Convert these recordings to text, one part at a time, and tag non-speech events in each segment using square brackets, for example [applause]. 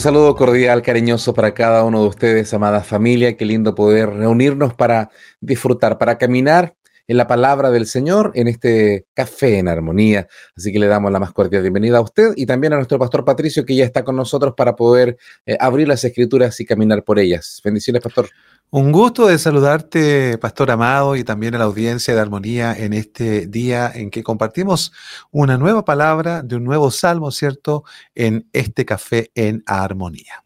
Un saludo cordial, cariñoso para cada uno de ustedes, amada familia. Qué lindo poder reunirnos para disfrutar, para caminar en la palabra del Señor en este café en armonía. Así que le damos la más cordial bienvenida a usted y también a nuestro pastor Patricio, que ya está con nosotros para poder eh, abrir las escrituras y caminar por ellas. Bendiciones, pastor. Un gusto de saludarte, Pastor Amado, y también a la audiencia de Armonía en este día en que compartimos una nueva palabra de un nuevo salmo, ¿cierto? En este café en Armonía.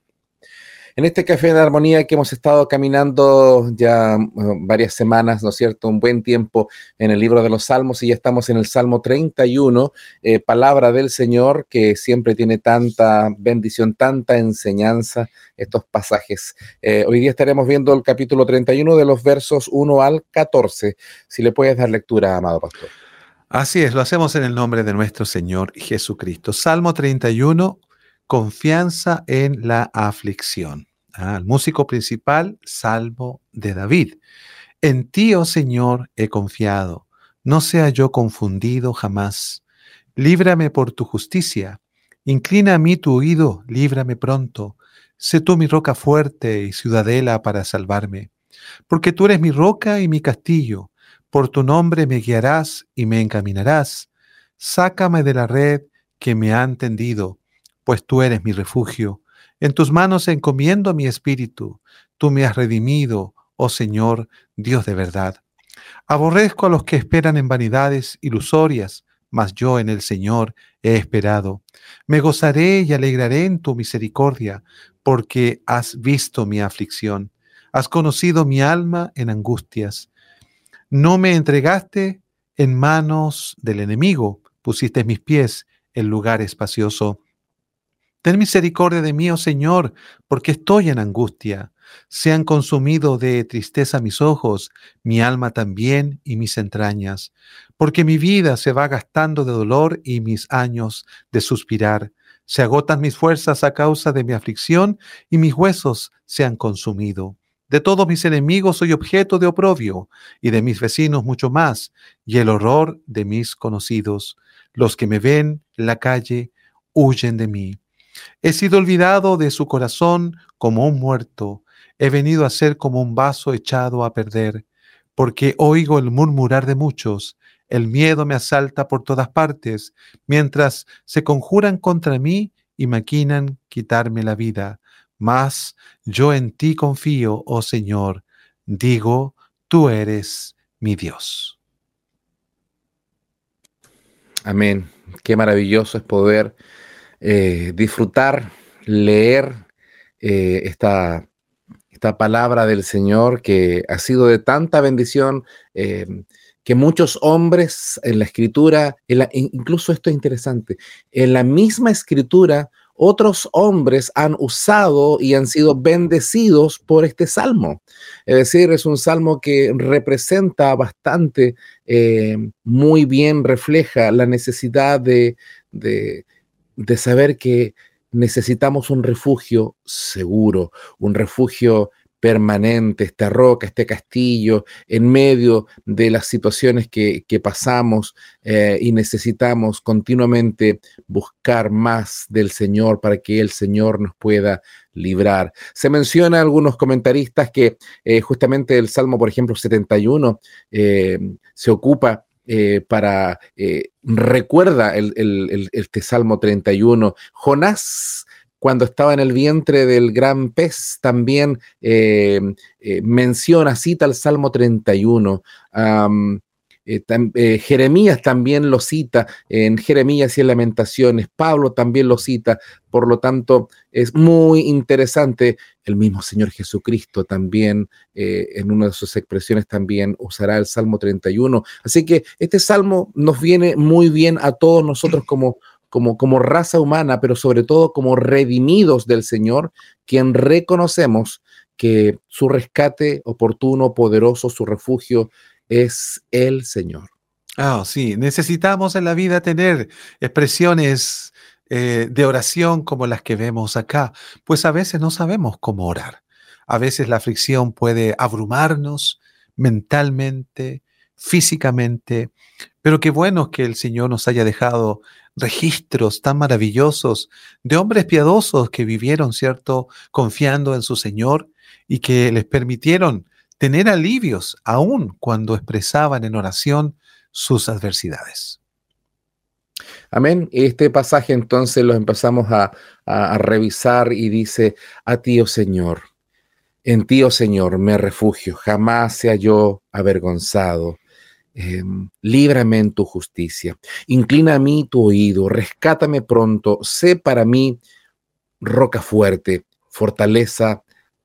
En este café de armonía que hemos estado caminando ya varias semanas, ¿no es cierto? Un buen tiempo en el libro de los Salmos y ya estamos en el Salmo 31, eh, palabra del Señor que siempre tiene tanta bendición, tanta enseñanza, estos pasajes. Eh, hoy día estaremos viendo el capítulo 31 de los versos 1 al 14. Si le puedes dar lectura, amado pastor. Así es, lo hacemos en el nombre de nuestro Señor Jesucristo. Salmo 31, confianza en la aflicción. Ah, el músico principal, Salvo de David. En ti, oh Señor, he confiado. No sea yo confundido jamás. Líbrame por tu justicia. Inclina a mí tu oído, líbrame pronto. Sé tú mi roca fuerte y ciudadela para salvarme. Porque tú eres mi roca y mi castillo. Por tu nombre me guiarás y me encaminarás. Sácame de la red que me han tendido pues tú eres mi refugio. En tus manos encomiendo mi espíritu. Tú me has redimido, oh Señor, Dios de verdad. Aborrezco a los que esperan en vanidades ilusorias, mas yo en el Señor he esperado. Me gozaré y alegraré en tu misericordia, porque has visto mi aflicción. Has conocido mi alma en angustias. No me entregaste en manos del enemigo, pusiste mis pies en lugar espacioso. Ten misericordia de mí, oh Señor, porque estoy en angustia. Se han consumido de tristeza mis ojos, mi alma también y mis entrañas, porque mi vida se va gastando de dolor y mis años de suspirar. Se agotan mis fuerzas a causa de mi aflicción y mis huesos se han consumido. De todos mis enemigos soy objeto de oprobio y de mis vecinos mucho más, y el horror de mis conocidos. Los que me ven en la calle huyen de mí. He sido olvidado de su corazón como un muerto. He venido a ser como un vaso echado a perder, porque oigo el murmurar de muchos. El miedo me asalta por todas partes, mientras se conjuran contra mí y maquinan quitarme la vida. Mas yo en ti confío, oh Señor. Digo, tú eres mi Dios. Amén. Qué maravilloso es poder eh, disfrutar, leer eh, esta, esta, palabra del Señor que ha sido de tanta bendición, eh, que muchos hombres en la escritura, incluso esto es interesante, en la misma escritura, otros hombres han usado y han sido bendecidos por este salmo. Es decir, es un salmo que representa bastante, muy bien refleja la necesidad de, de saber que necesitamos un refugio seguro, un refugio permanente, esta roca, este castillo, en medio de las situaciones que, pasamos eh, y necesitamos continuamente buscar más del Señor para que el Señor nos pueda librar. Se menciona algunos comentaristas que eh, justamente el Salmo, por ejemplo, 71, eh, se ocupa eh, para, eh, recuerda el, este Salmo 31, Jonás cuando estaba en el vientre del gran pez, también eh, menciona, cita el Salmo 31. Eh, eh, Jeremías también lo cita en Jeremías y en Lamentaciones, Pablo también lo cita, por lo tanto es muy interesante. El mismo Señor Jesucristo también eh, en una de sus expresiones también usará el Salmo 31. Así que este salmo nos viene muy bien a todos nosotros como como, como raza humana, pero sobre todo como redimidos del Señor, quien reconocemos que su rescate oportuno, poderoso, su refugio es el Señor. Ah, sí, necesitamos en la vida tener expresiones eh, de oración como las que vemos acá, pues a veces no sabemos cómo orar. A veces la aflicción puede abrumarnos mentalmente, físicamente, pero qué bueno que el Señor nos haya dejado registros tan maravillosos de hombres piadosos que vivieron, ¿cierto?, confiando en su Señor y que les permitieron tener alivios aún cuando expresaban en oración sus adversidades. Amén. Este pasaje entonces lo empezamos a, revisar y dice, a ti, oh Señor, en ti, oh Señor, me refugio, jamás sea yo avergonzado. Em, líbrame en tu justicia, inclina a mí tu oído, rescátame pronto, sé para mí roca fuerte, fortaleza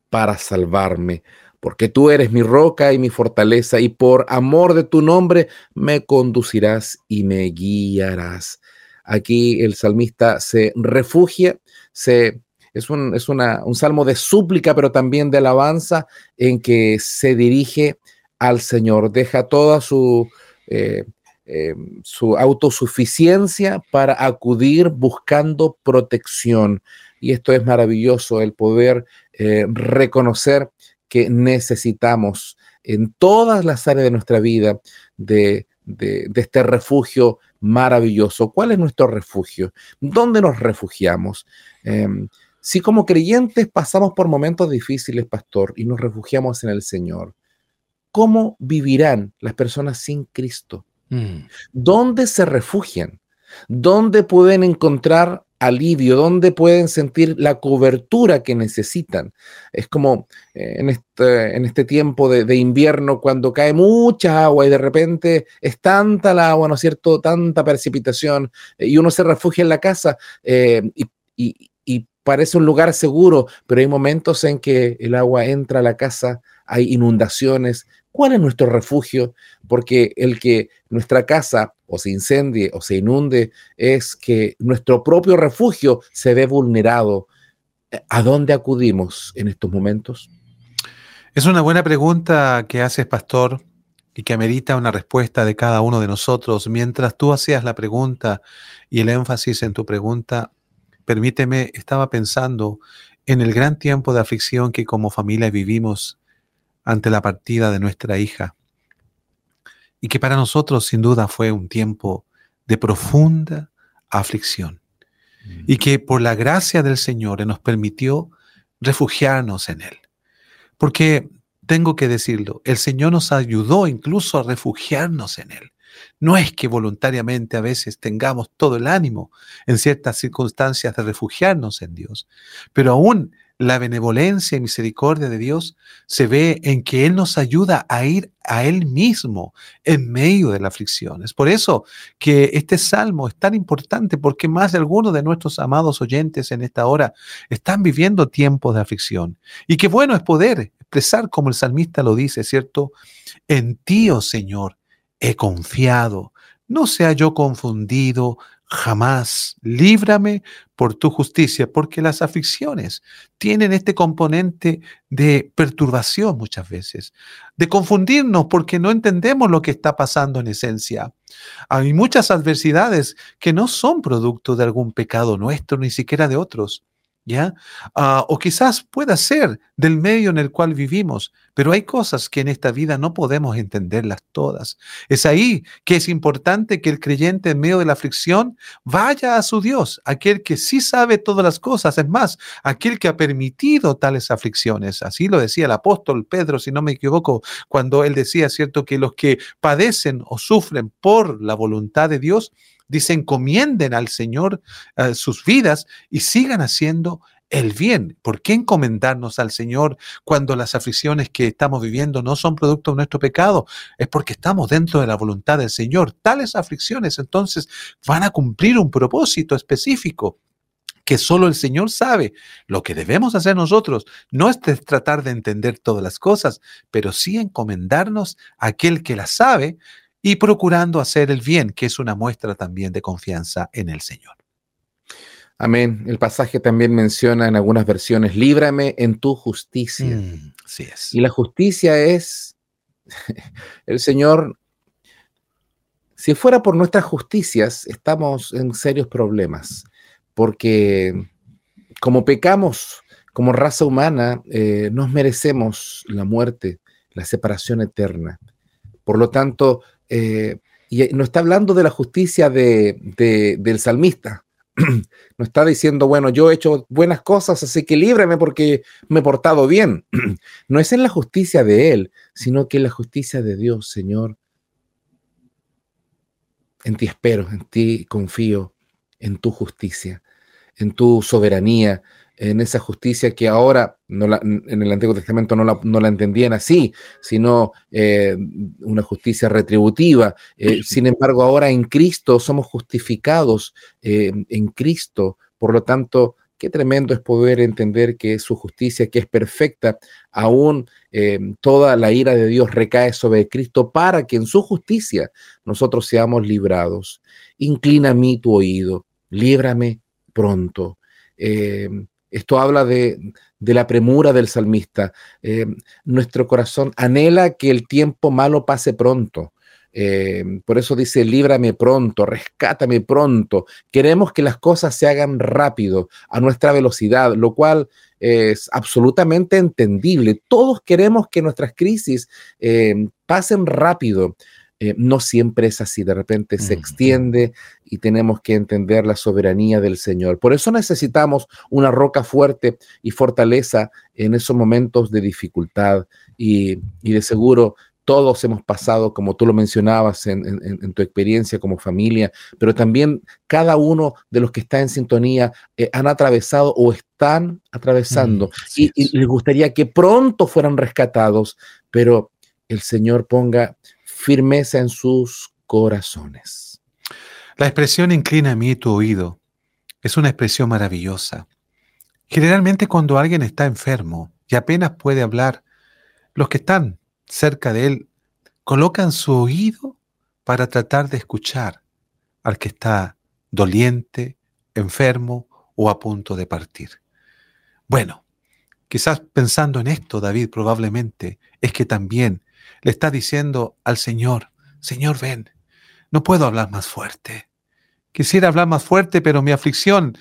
para salvarme, porque tú eres mi roca y mi fortaleza, y por amor de tu nombre me conducirás y me guiarás. Aquí el salmista se refugia, se, es, un, es una, un salmo de súplica, pero también de alabanza, en que se dirige al Señor, deja toda su, eh, eh, su autosuficiencia para acudir buscando protección. Y esto es maravilloso, el poder eh, reconocer que necesitamos en todas las áreas de nuestra vida de, este refugio maravilloso. ¿Cuál es nuestro refugio? ¿Dónde nos refugiamos? Em, si como creyentes pasamos por momentos difíciles, pastor, y nos refugiamos en el Señor, ¿cómo vivirán las personas sin Cristo? Mm. ¿Dónde se refugian? ¿Dónde pueden encontrar alivio, dónde pueden sentir la cobertura que necesitan. Es como eh, en, este, en este tiempo de, invierno, cuando cae mucha agua y de repente es tanta la agua, ¿no es cierto? Tanta precipitación eh, y uno se refugia en la casa eh, y, y parece un lugar seguro, pero hay momentos en que el agua entra a la casa, hay inundaciones, ¿Cuál es nuestro refugio? Porque el que nuestra casa o se incendie o se inunde es que nuestro propio refugio se ve vulnerado. ¿A dónde acudimos en estos momentos? Es una buena pregunta que haces, pastor, y que amerita una respuesta de cada uno de nosotros. Mientras tú hacías la pregunta y el énfasis en tu pregunta, permíteme, estaba pensando en el gran tiempo de aflicción que como familia vivimos ante la partida de nuestra hija. Y que para nosotros sin duda fue un tiempo de profunda aflicción. Y que por la gracia del Señor nos permitió refugiarnos en Él. Porque tengo que decirlo, el Señor nos ayudó incluso a refugiarnos en Él. No es que voluntariamente a veces tengamos todo el ánimo en ciertas circunstancias de refugiarnos en Dios, pero aún la benevolencia y misericordia de Dios se ve en que Él nos ayuda a ir a Él mismo en medio de la aflicción. Es por eso que este salmo es tan importante, porque más de algunos de nuestros amados oyentes en esta hora están viviendo tiempos de aflicción. Y qué bueno es poder expresar como el salmista lo dice, ¿cierto? En ti, oh Señor, he confiado. No sea yo confundido, jamás. Líbrame por tu justicia, porque las aflicciones tienen este componente de perturbación muchas veces, de confundirnos porque no entendemos lo que está pasando en esencia. Hay muchas adversidades que no son producto de algún pecado nuestro, ni siquiera de otros. Ah, o quizás pueda ser del medio en el cual vivimos, pero hay cosas que en esta vida no podemos entenderlas todas. Es ahí que es importante que el creyente en medio de la aflicción vaya a su Dios, aquel que sí sabe todas las cosas, es más, aquel que ha permitido tales aflicciones. Así lo decía el apóstol Pedro, si no me equivoco, cuando él decía, ¿cierto?, que los que padecen o sufren por la voluntad de Dios, Dice, encomienden al Señor eh, sus vidas y sigan haciendo el bien. ¿Por qué encomendarnos al Señor cuando las aflicciones que estamos viviendo no son producto de nuestro pecado? Es porque estamos dentro de la voluntad del Señor. Tales aflicciones entonces van a cumplir un propósito específico que solo el Señor sabe. Lo que debemos hacer nosotros no es tratar de entender todas las cosas, pero sí encomendarnos a aquel que las sabe y procurando hacer el bien, que es una muestra también de confianza en el Señor. Amén. El pasaje también menciona en algunas versiones, líbrame en tu justicia. Mm, sí es. Y la justicia es, [laughs] el Señor, si fuera por nuestras justicias, estamos en serios problemas, porque como pecamos como raza humana, eh, nos merecemos la muerte, la separación eterna. Por lo tanto, eh, y no está hablando de la justicia del salmista, [clears throat] no está diciendo, bueno, yo he hecho buenas cosas, así que líbreme porque me he portado bien. [clears throat] no es en la justicia de Él, sino que en la justicia de Dios, Señor. En ti espero, en ti confío, en tu justicia, en tu soberanía, en esa justicia que ahora no en el Antiguo Testamento no la, entendían así, sino eh, una justicia retributiva. Eh, sin embargo, ahora en Cristo somos justificados eh, en Cristo. Por lo tanto, qué tremendo es poder entender que su justicia, que es perfecta, aún toda la ira de Dios recae sobre Cristo para que en su justicia nosotros seamos librados. Inclina a mí tu oído, líbrame pronto. Esto habla de, la premura del salmista. Eh, nuestro corazón anhela que el tiempo malo pase pronto. Eh, por eso dice, líbrame pronto, rescátame pronto. Queremos que las cosas se hagan rápido, a nuestra velocidad, lo cual es absolutamente entendible. Todos queremos que nuestras crisis eh, pasen rápido. Eh, no siempre es así, de repente se extiende y tenemos que entender la soberanía del Señor. Por eso necesitamos una roca fuerte y fortaleza en esos momentos de dificultad y, de seguro todos hemos pasado, como tú lo mencionabas en, tu experiencia como familia, pero también cada uno de los que está en sintonía eh, han atravesado o están atravesando. Y, les gustaría que pronto fueran rescatados, pero el Señor ponga firmeza en sus corazones. La expresión inclina a mí tu oído es una expresión maravillosa. Generalmente cuando alguien está enfermo y apenas puede hablar, los que están cerca de él colocan su oído para tratar de escuchar al que está doliente, enfermo o a punto de partir. Bueno, quizás pensando en esto, David probablemente es que también le está diciendo al Señor, Señor, ven, no puedo hablar más fuerte. Quisiera hablar más fuerte, pero mi aflicción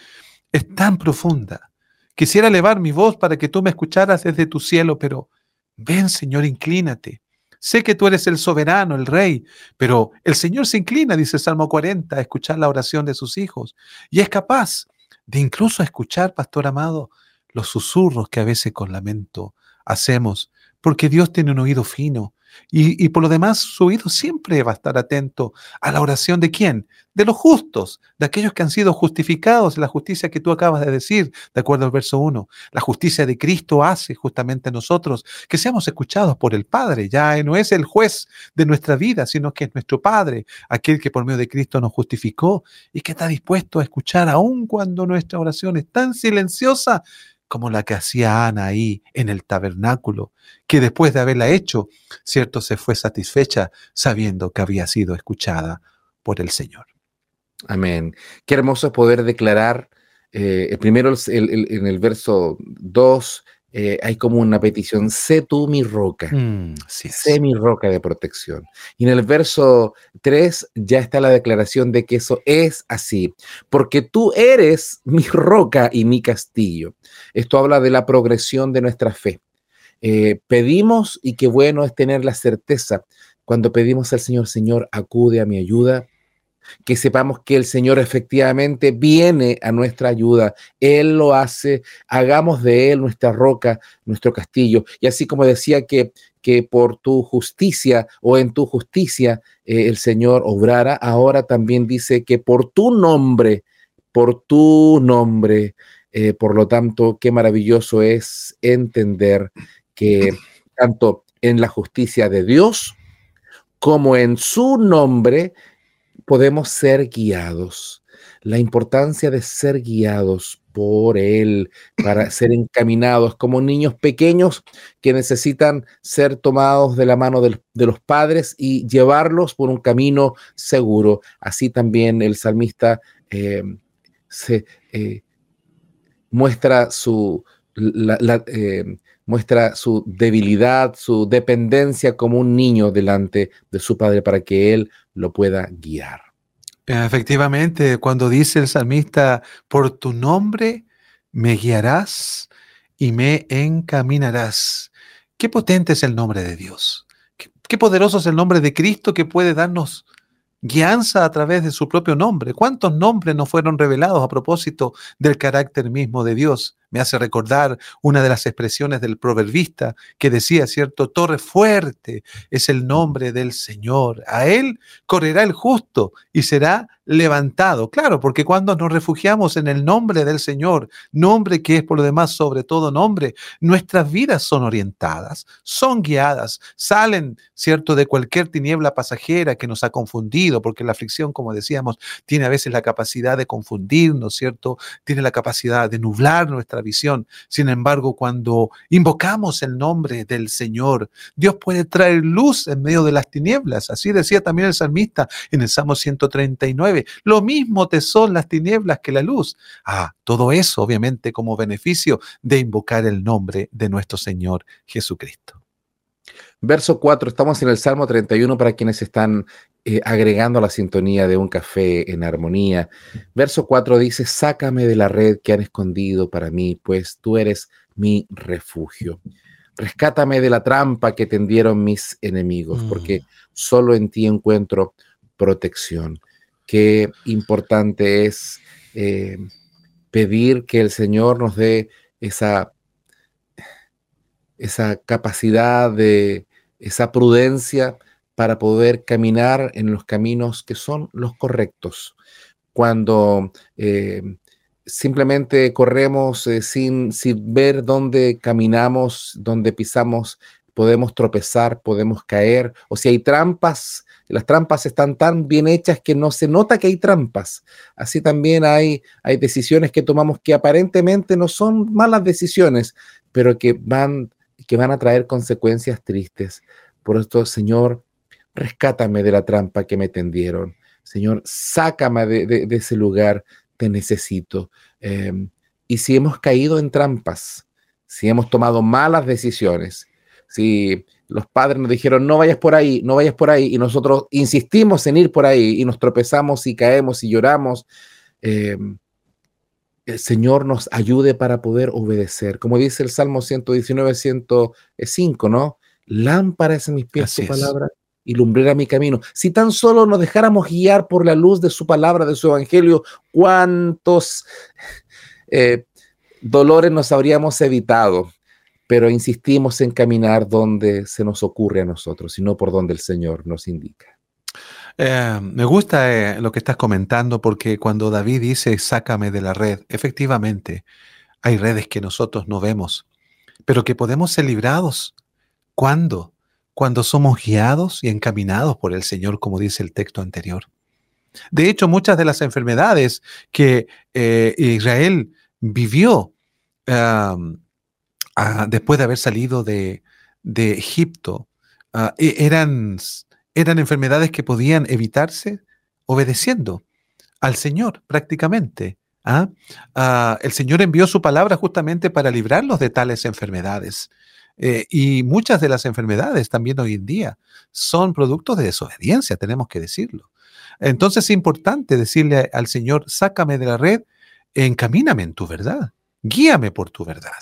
es tan profunda. Quisiera elevar mi voz para que tú me escucharas desde tu cielo, pero ven, Señor, inclínate. Sé que tú eres el soberano, el rey, pero el Señor se inclina, dice Salmo 40, a escuchar la oración de sus hijos. Y es capaz de incluso escuchar, pastor amado, los susurros que a veces con lamento hacemos, porque Dios tiene un oído fino y, por lo demás, su oído siempre va a estar atento a la oración de quién? De los justos, de aquellos que han sido justificados en la justicia que tú acabas de decir, de acuerdo al verso 1. La justicia de Cristo hace justamente nosotros que seamos escuchados por el Padre. Ya no es el juez de nuestra vida, sino que es nuestro Padre, aquel que por medio de Cristo nos justificó y que está dispuesto a escuchar aun cuando nuestra oración es tan silenciosa como la que hacía Ana ahí en el tabernáculo, que después de haberla hecho, cierto, se fue satisfecha sabiendo que había sido escuchada por el Señor. Amén. Qué hermoso poder declarar, eh, primero en el verso 2, eh, hay como una petición, sé tú mi roca, mm, sé mi roca de protección. Y en el verso 3 ya está la declaración de que eso es así, porque tú eres mi roca y mi castillo. Esto habla de la progresión de nuestra fe. Eh, pedimos y qué bueno es tener la certeza cuando pedimos al Señor, Señor, acude a mi ayuda, que sepamos que el Señor efectivamente viene a nuestra ayuda. Él lo hace, hagamos de Él nuestra roca, nuestro castillo. Y así como decía que, que por tu justicia o en tu justicia eh, el Señor obrara, ahora también dice que por tu nombre, por tu nombre, eh, por lo tanto, qué maravilloso es entender que tanto en la justicia de Dios como en su nombre, podemos ser guiados. La importancia de ser guiados por Él, para ser encaminados como niños pequeños que necesitan ser tomados de la mano de, los padres y llevarlos por un camino seguro. Así también el salmista eh, se, eh, muestra su, eh, muestra su debilidad, su dependencia como un niño delante de su padre para que él lo pueda guiar. Efectivamente, cuando dice el salmista, por tu nombre me guiarás y me encaminarás. Qué potente es el nombre de Dios. Qué, poderoso es el nombre de Cristo que puede darnos guianza a través de su propio nombre. ¿Cuántos nombres nos fueron revelados a propósito del carácter mismo de Dios? Me hace recordar una de las expresiones del proverbista que decía, ¿cierto? Torre fuerte es el nombre del Señor. A él correrá el justo y será levantado. Claro, porque cuando nos refugiamos en el nombre del Señor, nombre que es por lo demás sobre todo nombre, nuestras vidas son orientadas, son guiadas, salen, ¿cierto?, de cualquier tiniebla pasajera que nos ha confundido, porque la aflicción, como decíamos, tiene a veces la capacidad de confundirnos, ¿cierto? Tiene la capacidad de nublar nuestra visión. Sin embargo, cuando invocamos el nombre del Señor, Dios puede traer luz en medio de las tinieblas. Así decía también el salmista en el Salmo 139 lo mismo te son las tinieblas que la luz. Ah, todo eso obviamente como beneficio de invocar el nombre de nuestro Señor Jesucristo. Verso 4, estamos en el Salmo 31 para quienes están eh, agregando la sintonía de un café en armonía. Verso 4 dice, sácame de la red que han escondido para mí, pues tú eres mi refugio. Rescátame de la trampa que tendieron mis enemigos, porque mm. solo en ti encuentro protección qué importante es eh, pedir que el Señor nos dé esa, esa capacidad de esa prudencia para poder caminar en los caminos que son los correctos. Cuando eh, simplemente corremos eh, sin, sin, ver dónde caminamos, dónde pisamos, podemos tropezar, podemos caer, o si hay trampas las trampas están tan bien hechas que no se nota que hay trampas. Así también hay, hay decisiones que tomamos que aparentemente no son malas decisiones, pero que van, que van a traer consecuencias tristes. Por esto, Señor, rescátame de la trampa que me tendieron. Señor, sácame de, ese lugar, te necesito. Em, y si hemos caído en trampas, si hemos tomado malas decisiones, si los padres nos dijeron, no vayas por ahí, no vayas por ahí, y nosotros insistimos en ir por ahí y nos tropezamos y caemos y lloramos. Em, el Señor nos ayude para poder obedecer. Como dice el Salmo 119, 105, ¿no? Lámpara es en mis pies su palabra y lumbrera mi camino. Si tan solo nos dejáramos guiar por la luz de su palabra, de su evangelio, cuántos eh, dolores nos habríamos evitado pero insistimos en caminar donde se nos ocurre a nosotros y no por donde el Señor nos indica. Eh, me gusta eh, lo que estás comentando porque cuando David dice, sácame de la red, efectivamente, hay redes que nosotros no vemos, pero que podemos ser librados. ¿Cuándo? Cuando somos guiados y encaminados por el Señor, como dice el texto anterior. De hecho, muchas de las enfermedades que eh, Israel vivió, después de haber salido de, Egipto, ah, e, eran, enfermedades que podían evitarse obedeciendo al Señor prácticamente. ¿ah? Ah, el Señor envió su palabra justamente para librarlos de tales enfermedades. Eh, y muchas de las enfermedades también hoy en día son productos de desobediencia, tenemos que decirlo. Entonces es importante decirle al Señor, sácame de la red, encamíname en tu verdad, guíame por tu verdad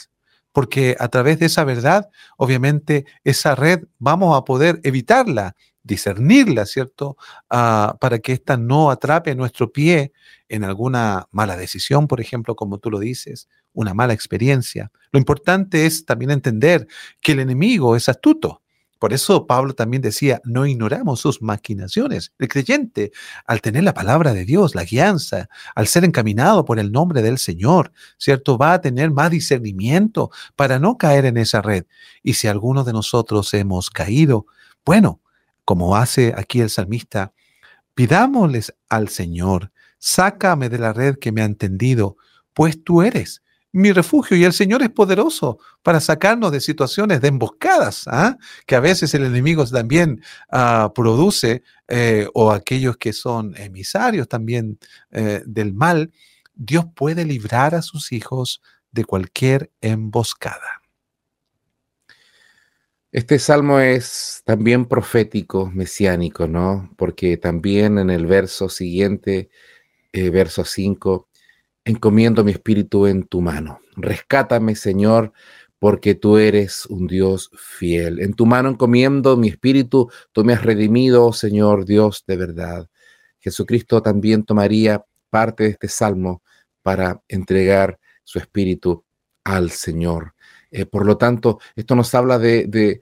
porque a través de esa verdad, obviamente, esa red vamos a poder evitarla, discernirla, ¿cierto? Ah, para que ésta no atrape nuestro pie en alguna mala decisión, por ejemplo, como tú lo dices, una mala experiencia. Lo importante es también entender que el enemigo es astuto por eso Pablo también decía, no ignoramos sus maquinaciones. El creyente, al tener la palabra de Dios, la guianza, al ser encaminado por el nombre del Señor, ¿cierto? Va a tener más discernimiento para no caer en esa red. Y si alguno de nosotros hemos caído, bueno, como hace aquí el salmista, pidámosles al Señor, sácame de la red que me ha entendido, pues tú eres mi refugio y el Señor es poderoso para sacarnos de situaciones de emboscadas, ¿ah? que a veces el enemigo también ah, produce, eh, o aquellos que son emisarios también eh, del mal. Dios puede librar a sus hijos de cualquier emboscada. Este salmo es también profético, mesiánico, ¿no? Porque también en el verso siguiente, eh, verso 5, encomiendo mi espíritu en tu mano. Rescátame, Señor, porque tú eres un Dios fiel. En tu mano encomiendo mi espíritu, tú me has redimido, Señor Dios de verdad. Jesucristo también tomaría parte de este salmo para entregar su espíritu al Señor. Eh, por lo tanto, esto nos habla de,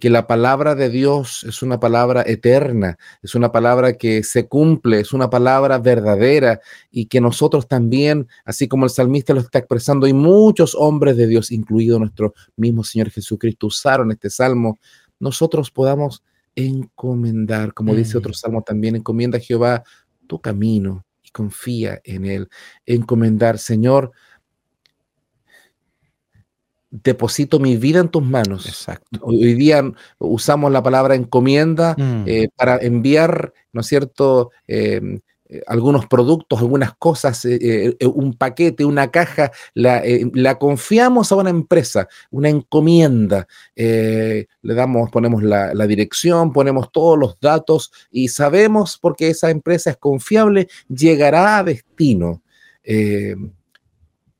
que la palabra de Dios es una palabra eterna, es una palabra que se cumple, es una palabra verdadera y que nosotros también, así como el salmista lo está expresando, y muchos hombres de Dios, incluido nuestro mismo Señor Jesucristo, usaron este salmo, nosotros podamos encomendar, como dice otro mm. salmo también, encomienda a Jehová tu camino y confía en él. Encomendar, Señor, deposito mi vida en tus manos. Exacto. Hoy día usamos la palabra encomienda mm. eh, para enviar, ¿no es cierto?, em, eh, algunos productos, algunas cosas, eh, un paquete, una caja, la, confiamos a una empresa, una encomienda. le damos, ponemos la, la, dirección, ponemos todos los datos y sabemos porque esa empresa es confiable, llegará a destino.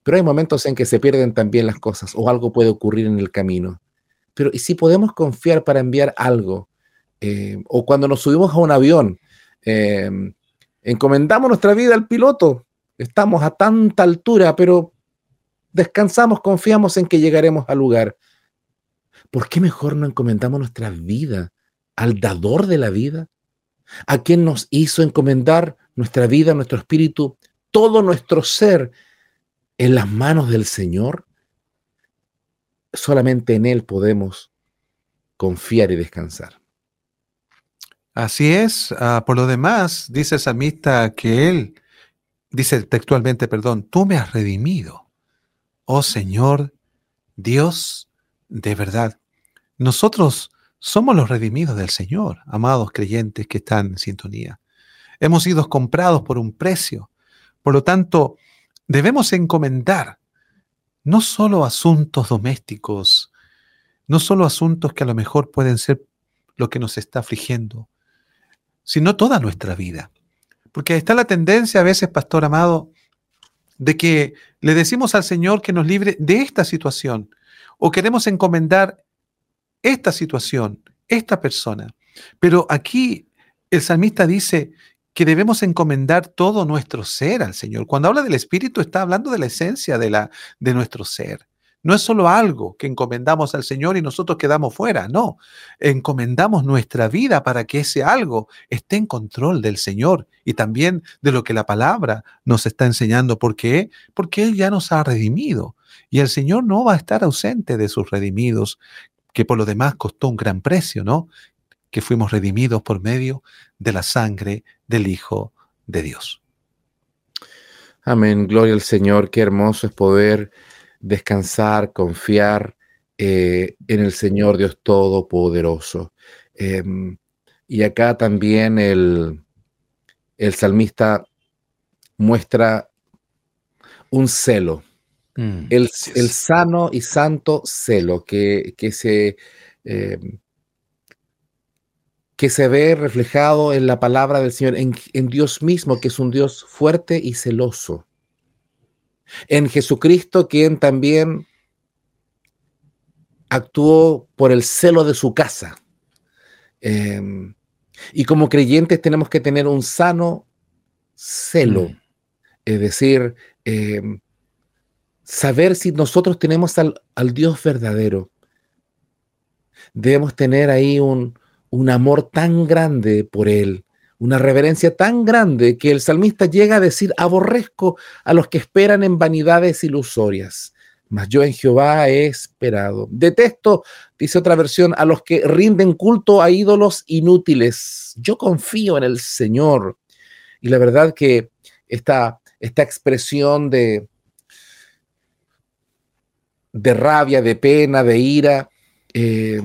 Pero hay momentos en que se pierden también las cosas o algo puede ocurrir en el camino. Pero ¿y si podemos confiar para enviar algo? Eh, o cuando nos subimos a un avión, em, encomendamos nuestra vida al piloto. Estamos a tanta altura, pero descansamos, confiamos en que llegaremos al lugar. ¿Por qué mejor no encomendamos nuestra vida al dador de la vida? ¿A quien nos hizo encomendar nuestra vida, nuestro espíritu, todo nuestro ser en las manos del Señor, solamente en Él podemos confiar y descansar. Así es. Ah, por lo demás, dice el salmista que Él, dice textualmente, perdón, tú me has redimido, oh Señor, Dios de verdad. Nosotros somos los redimidos del Señor, amados creyentes que están en sintonía. Hemos sido comprados por un precio. Por lo tanto, debemos encomendar no solo asuntos domésticos, no solo asuntos que a lo mejor pueden ser lo que nos está afligiendo, sino toda nuestra vida. Porque está la tendencia a veces, pastor amado, de que le decimos al Señor que nos libre de esta situación o queremos encomendar esta situación, esta persona. Pero aquí el salmista dice que debemos encomendar todo nuestro ser al Señor. Cuando habla del Espíritu está hablando de la esencia de, la, de nuestro ser. No es solo algo que encomendamos al Señor y nosotros quedamos fuera, no. Encomendamos nuestra vida para que ese algo esté en control del Señor y también de lo que la palabra nos está enseñando. ¿Por qué? Porque Él ya nos ha redimido y el Señor no va a estar ausente de sus redimidos, que por lo demás costó un gran precio, ¿no? que fuimos redimidos por medio de la sangre del Hijo de Dios. Amén, gloria al Señor, qué hermoso es poder descansar, confiar eh, en el Señor Dios Todopoderoso. Em, y acá también el, el salmista muestra un celo, mm, el, sano y santo celo que, que se, em, que se ve reflejado en la palabra del Señor, en, Dios mismo, que es un Dios fuerte y celoso. En Jesucristo, quien también actuó por el celo de su casa. Em, y como creyentes tenemos que tener un sano celo, mm. es decir, em, saber si nosotros tenemos al, al Dios verdadero. Debemos tener ahí un, un amor tan grande por Él, una reverencia tan grande que el salmista llega a decir, aborrezco a los que esperan en vanidades ilusorias, mas yo en Jehová he esperado. Detesto, dice otra versión, a los que rinden culto a ídolos inútiles. Yo confío en el Señor. Y la verdad que esta, esta expresión de, de rabia, de pena, de ira, eh,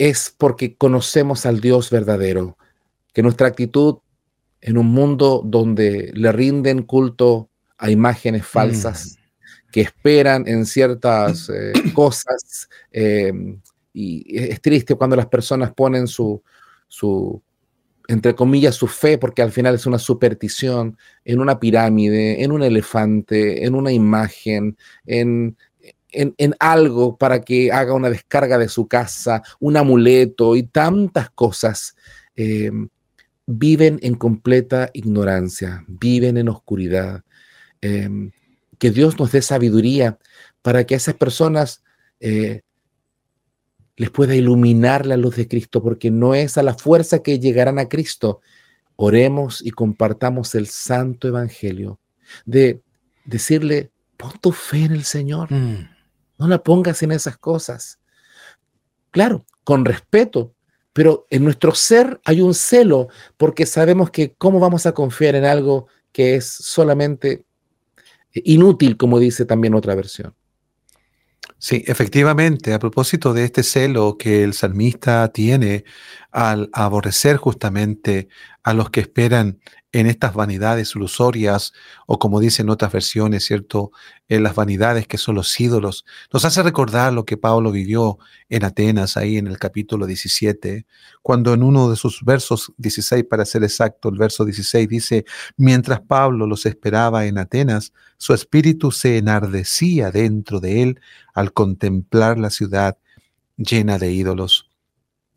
es porque conocemos al Dios verdadero, que nuestra actitud en un mundo donde le rinden culto a imágenes falsas, que esperan en ciertas eh, [clears throat] cosas. Em, y es triste cuando las personas ponen su, su, entre comillas, su fe, porque al final es una superstición, en una pirámide, en un elefante, en una imagen, en, en, algo para que haga una descarga de su casa, un amuleto y tantas cosas. Em, viven en completa ignorancia, viven en oscuridad. Em, que Dios nos dé sabiduría para que a esas personas eh, les pueda iluminar la luz de Cristo, porque no es a la fuerza que llegarán a Cristo. Oremos y compartamos el santo evangelio de decirle, pon tu fe en el Señor, mm. No la pongas en esas cosas. Claro, con respeto, pero en nuestro ser hay un celo porque sabemos que cómo vamos a confiar en algo que es solamente inútil, como dice también otra versión. Sí, efectivamente, a propósito de este celo que el salmista tiene al aborrecer justamente a los que esperan en estas vanidades ilusorias, o como dicen otras versiones, ¿cierto? En las vanidades que son los ídolos, nos hace recordar lo que Pablo vivió en Atenas, ahí en el capítulo 17, cuando en uno de sus versos 16, para ser exacto, el verso 16 dice, mientras Pablo los esperaba en Atenas, su espíritu se enardecía dentro de él al contemplar la ciudad llena de ídolos.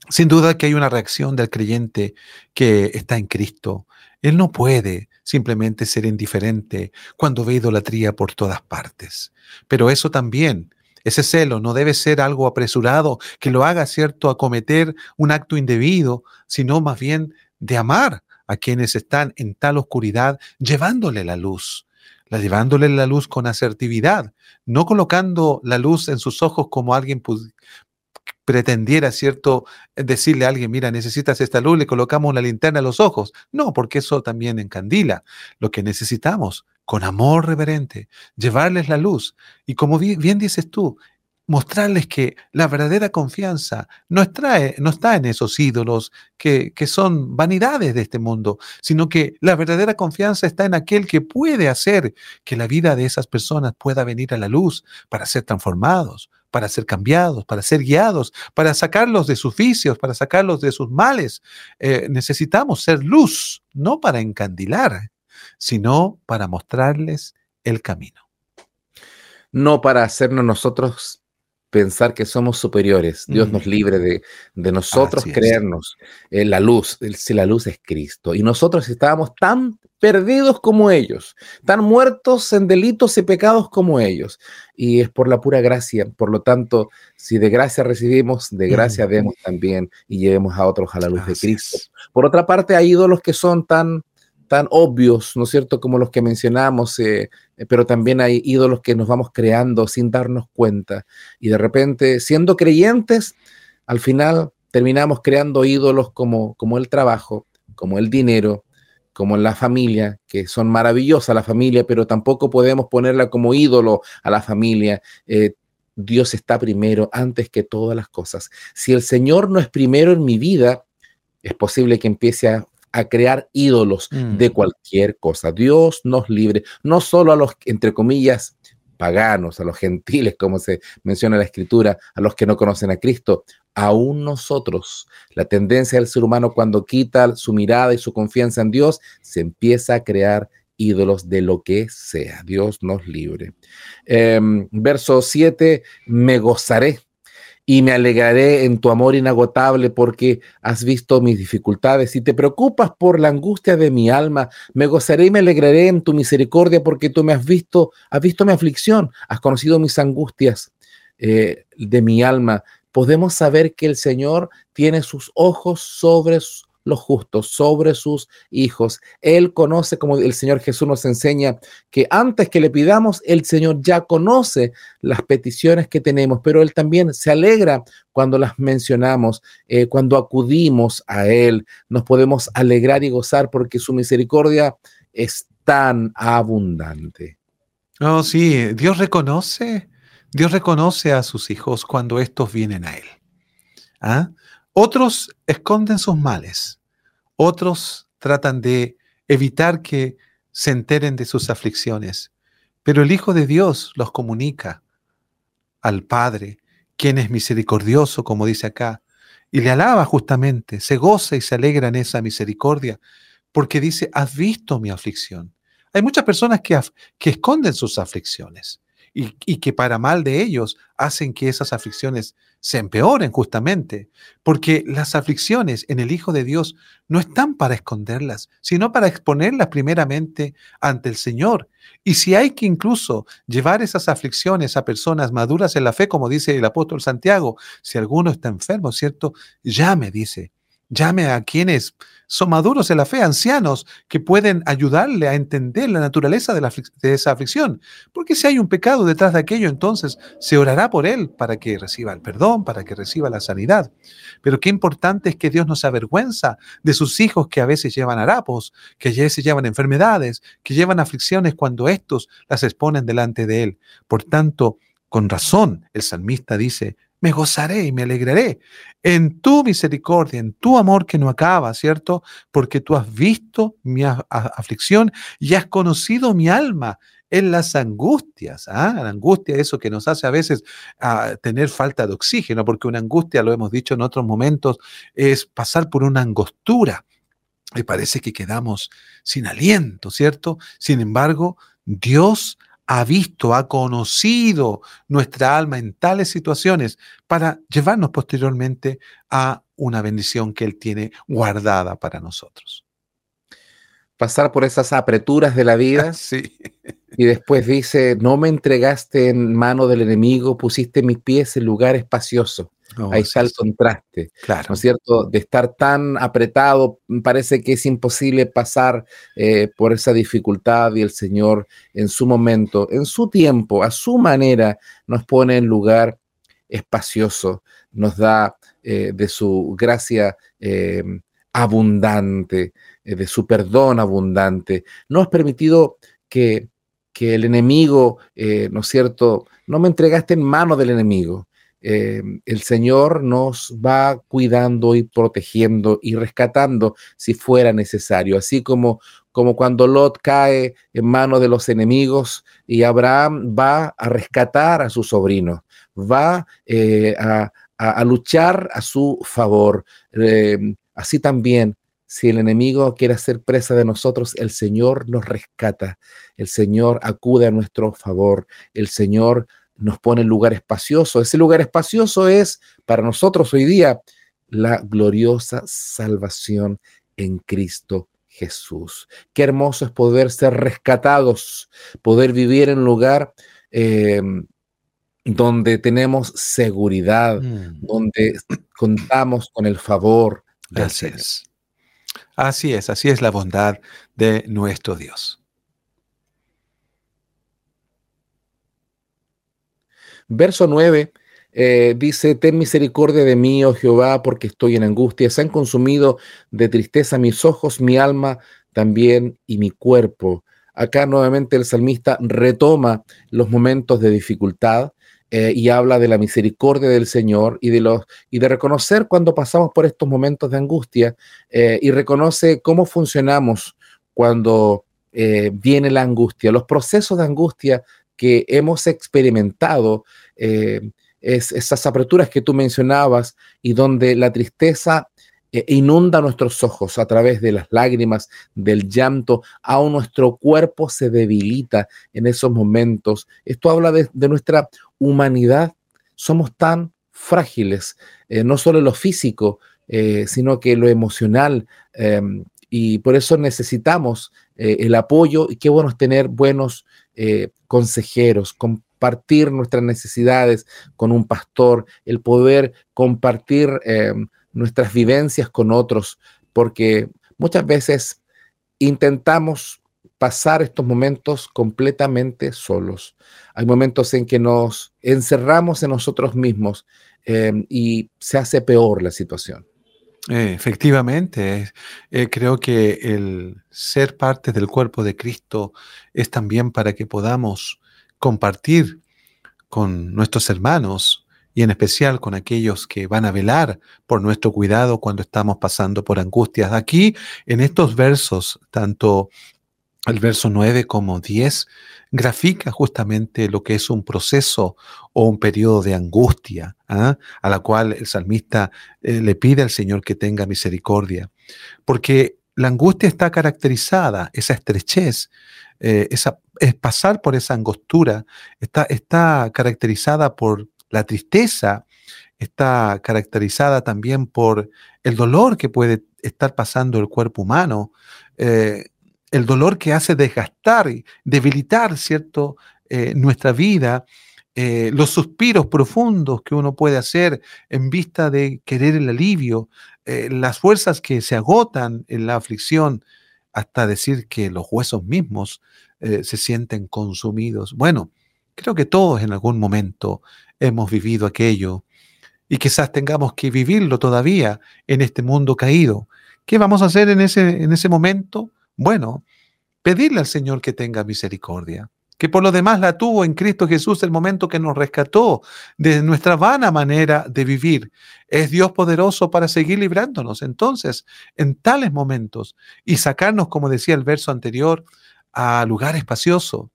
Sin duda que hay una reacción del creyente que está en Cristo. Él no puede simplemente ser indiferente cuando ve idolatría por todas partes. Pero eso también, ese celo no debe ser algo apresurado que lo haga, cierto, a cometer un acto indebido, sino más bien de amar a quienes están en tal oscuridad, llevándole la luz, la llevándole la luz con asertividad, no colocando la luz en sus ojos como alguien pretendiera, ¿cierto?, decirle a alguien, mira, necesitas esta luz, le colocamos una linterna a los ojos. No, porque eso también encandila. Lo que necesitamos, con amor reverente, llevarles la luz. Y como bien, dices tú, mostrarles que la verdadera confianza no, no está en esos ídolos que, que, son vanidades de este mundo, sino que la verdadera confianza está en aquel que puede hacer que la vida de esas personas pueda venir a la luz para ser transformados, para ser cambiados, para ser guiados, para sacarlos de sus vicios, para sacarlos de sus males. Eh, necesitamos ser luz, no para encandilar, sino para mostrarles el camino. No para hacernos nosotros pensar que somos superiores. Dios nos libre de, nosotros creernos en la luz, si la luz es Cristo. Y nosotros estábamos tan perdidos como ellos, tan muertos en delitos y pecados como ellos. Y es por la pura gracia. Por lo tanto, si de gracia recibimos, de gracia demos también y llevemos a otros a la luz de Cristo. Por otra parte, hay ídolos que son tan tan obvios, ¿no es cierto?, como los que mencionamos, eh, eh, pero también hay ídolos que nos vamos creando sin darnos cuenta. Y de repente, siendo creyentes, al final terminamos creando ídolos como, como el trabajo, como el dinero, como la familia, que son maravillosas la familia, pero tampoco podemos ponerla como ídolo a la familia. Eh, Dios está primero antes que todas las cosas. Si el Señor no es primero en mi vida, es posible que empiece a a crear ídolos de mm. cualquier cosa. Dios nos libre, no solo a los, entre comillas, paganos, a los gentiles, como se menciona en la escritura, a los que no conocen a Cristo, aún nosotros. La tendencia del ser humano cuando quita su mirada y su confianza en Dios, se empieza a crear ídolos de lo que sea. Dios nos libre. Em, verso 7, me gozaré y me alegraré en tu amor inagotable porque has visto mis dificultades. Si te preocupas por la angustia de mi alma, me gozaré y me alegraré en tu misericordia porque tú me has visto, has visto mi aflicción, has conocido mis angustias eh, de mi alma. Podemos saber que el Señor tiene sus ojos sobre los justos, sobre sus hijos. Él conoce, como el Señor Jesús nos enseña, que antes que le pidamos, el Señor ya conoce las peticiones que tenemos, pero Él también se alegra cuando las mencionamos, eh, cuando acudimos a Él. Nos podemos alegrar y gozar porque su misericordia es tan abundante. Oh, sí, Dios reconoce, Dios reconoce a sus hijos cuando estos vienen a Él. ¿Ah? Otros esconden sus males, otros tratan de evitar que se enteren de sus aflicciones, Pero el Hijo de Dios los comunica al Padre, quien es misericordioso, como dice acá, y le alaba justamente, se goza y se alegra en esa misericordia, porque dice, has visto mi aflicción. Hay muchas personas que, que esconden sus aflicciones y, que para mal de ellos hacen que esas aflicciones se empeoren justamente, porque las aflicciones en el Hijo de Dios no están para esconderlas, sino para exponerlas primeramente ante el Señor. Y si hay que incluso llevar esas aflicciones a personas maduras en la fe, como dice el apóstol Santiago, si alguno está enfermo, ¿cierto? Llame, dice, llame a quienes son maduros en la fe, ancianos, que pueden ayudarle a entender la naturaleza de, esa aflicción. Porque si hay un pecado detrás de aquello, entonces se orará por él para que reciba el perdón, para que reciba la sanidad. Pero qué importante es que Dios no se avergüenza de sus hijos que a veces llevan harapos, que a veces llevan enfermedades, que llevan aflicciones cuando estos las exponen delante de él. Por tanto, con razón, el salmista dice, me gozaré y me alegraré en tu misericordia, en tu amor que no acaba, ¿cierto? Porque tú has visto mi aflicción y has conocido mi alma en las angustias. ¿ah? La angustia, eso que nos hace a veces ah, tener falta de oxígeno, porque una angustia, lo hemos dicho en otros momentos, es pasar por una angostura. Y parece que quedamos sin aliento, ¿cierto? Sin embargo, Dios ha visto, ha conocido nuestra alma en tales situaciones para llevarnos posteriormente a una bendición que Él tiene guardada para nosotros. Pasar por esas apreturas de la [laughs] vida. Sí. Y después dice, no me entregaste en mano del enemigo, pusiste mis pies en lugar espacioso. Oh, Ahí está el contraste, claro. ¿no es cierto? De estar tan apretado, mm, parece que es imposible pasar eh, por esa dificultad y el Señor en su momento, en su tiempo, a su manera, nos pone en lugar espacioso, nos da eh, de su gracia em, abundante, eh, de su perdón abundante. No es permitido que, que el enemigo, ¿no es cierto? No me entregaste en mano del enemigo eh, el Señor nos va cuidando y protegiendo y rescatando si fuera necesario, así como, como cuando Lot cae en manos de los enemigos y Abraham va a rescatar a su sobrino, va eh, a, luchar a su favor. Eh, así también si el enemigo quiere hacer presa de nosotros, el Señor nos rescata, el Señor acude a nuestro favor, el Señor nos pone en lugar espacioso. Ese lugar espacioso es para nosotros hoy día la gloriosa salvación en Cristo Jesús. Qué hermoso es poder ser rescatados, poder vivir en un lugar em, donde tenemos seguridad, mm. donde contamos con el favor. Es. Así es, así es la bondad de nuestro Dios. Verso 9 eh, dice, ten misericordia de mí, oh Jehová, porque estoy en angustia. Se han consumido de tristeza mis ojos, mi alma también y mi cuerpo. Acá nuevamente el salmista retoma los momentos de dificultad eh, y habla de la misericordia del Señor y de, los, y de reconocer cuando pasamos por estos momentos de angustia eh, y reconoce cómo funcionamos cuando viene la angustia. Los procesos de angustia que hemos experimentado eh, es, esas aperturas que tú mencionabas y donde la tristeza eh, inunda nuestros ojos a través de las lágrimas, del llanto, aún nuestro cuerpo se debilita en esos momentos. Esto habla de, nuestra humanidad. Somos tan frágiles, eh, no solo lo físico, sino que lo emocional. Em, y por eso necesitamos el apoyo y qué bueno es tener buenos consejeros, compartir nuestras necesidades con un pastor, el poder compartir em, nuestras vivencias con otros, porque muchas veces intentamos pasar estos momentos completamente solos. Hay momentos en que nos encerramos en nosotros mismos em, y se hace peor la situación. efectivamente, eh, creo que el ser parte del cuerpo de Cristo es también para que podamos compartir con nuestros hermanos y en especial con aquellos que van a velar por nuestro cuidado cuando estamos pasando por angustias. Aquí, en estos versos, tanto el verso 9 como 10 grafica justamente lo que es un proceso o un periodo de angustia, ¿ah? a la cual el salmista eh, le pide al Señor que tenga misericordia. Porque la angustia está caracterizada, esa estrechez, eh, esa, es pasar por esa angostura, está, está caracterizada por la tristeza, está caracterizada también por el dolor que puede estar pasando el cuerpo humano, eh, el dolor que hace desgastar debilitar, ¿cierto?, eh, nuestra vida, eh, los suspiros profundos que uno puede hacer en vista de querer el alivio, las fuerzas que se agotan en la aflicción, hasta decir que los huesos mismos se sienten consumidos. Bueno, creo que todos en algún momento hemos vivido aquello y quizás tengamos que vivirlo todavía en este mundo caído. ¿Qué vamos a hacer en ese, en ese momento? Bueno, pedirle al Señor que tenga misericordia, que por lo demás la tuvo en Cristo Jesús el momento que nos rescató de nuestra vana manera de vivir. Es Dios poderoso para seguir librándonos. Entonces, en tales momentos y sacarnos, como decía el verso anterior, a lugar espacioso,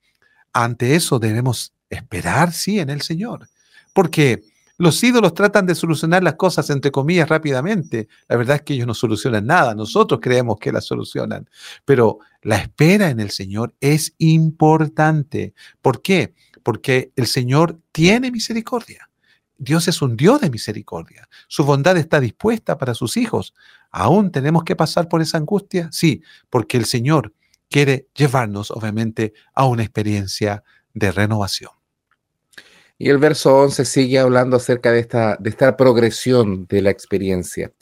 ante eso debemos esperar, sí, en el Señor. Porque los ídolos tratan de solucionar las cosas, entre comillas, rápidamente. La verdad es que ellos no solucionan nada. Nosotros creemos que las solucionan. Pero la espera en el Señor es importante. ¿Por qué? Porque el Señor tiene misericordia. Dios es un Dios de misericordia. Su bondad está dispuesta para sus hijos. ¿Aún tenemos que pasar por esa angustia? Sí, porque el Señor quiere llevarnos, obviamente, a una experiencia de renovación. Y el verso 11 sigue hablando acerca de esta, de esta progresión de la experiencia.